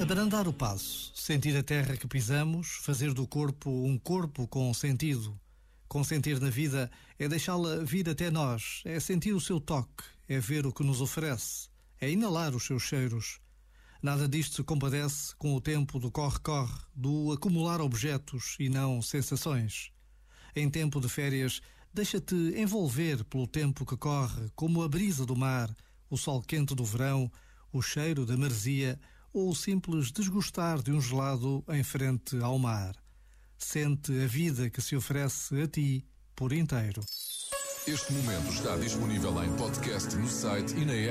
Abrandar o passo, sentir a terra que pisamos, fazer do corpo um corpo com sentido. Consentir na vida é deixá-la vir até nós, é sentir o seu toque, é ver o que nos oferece, é inalar os seus cheiros. Nada disto se compadece com o tempo do corre-corre, do acumular objetos e não sensações. Em tempo de férias, deixa-te envolver pelo tempo que corre, como a brisa do mar, o sol quente do verão, o cheiro da maresia ou o simples desgostar de um gelado em frente ao mar. Sente a vida que se oferece a ti por inteiro. Este momento está disponível em podcast no site e na app.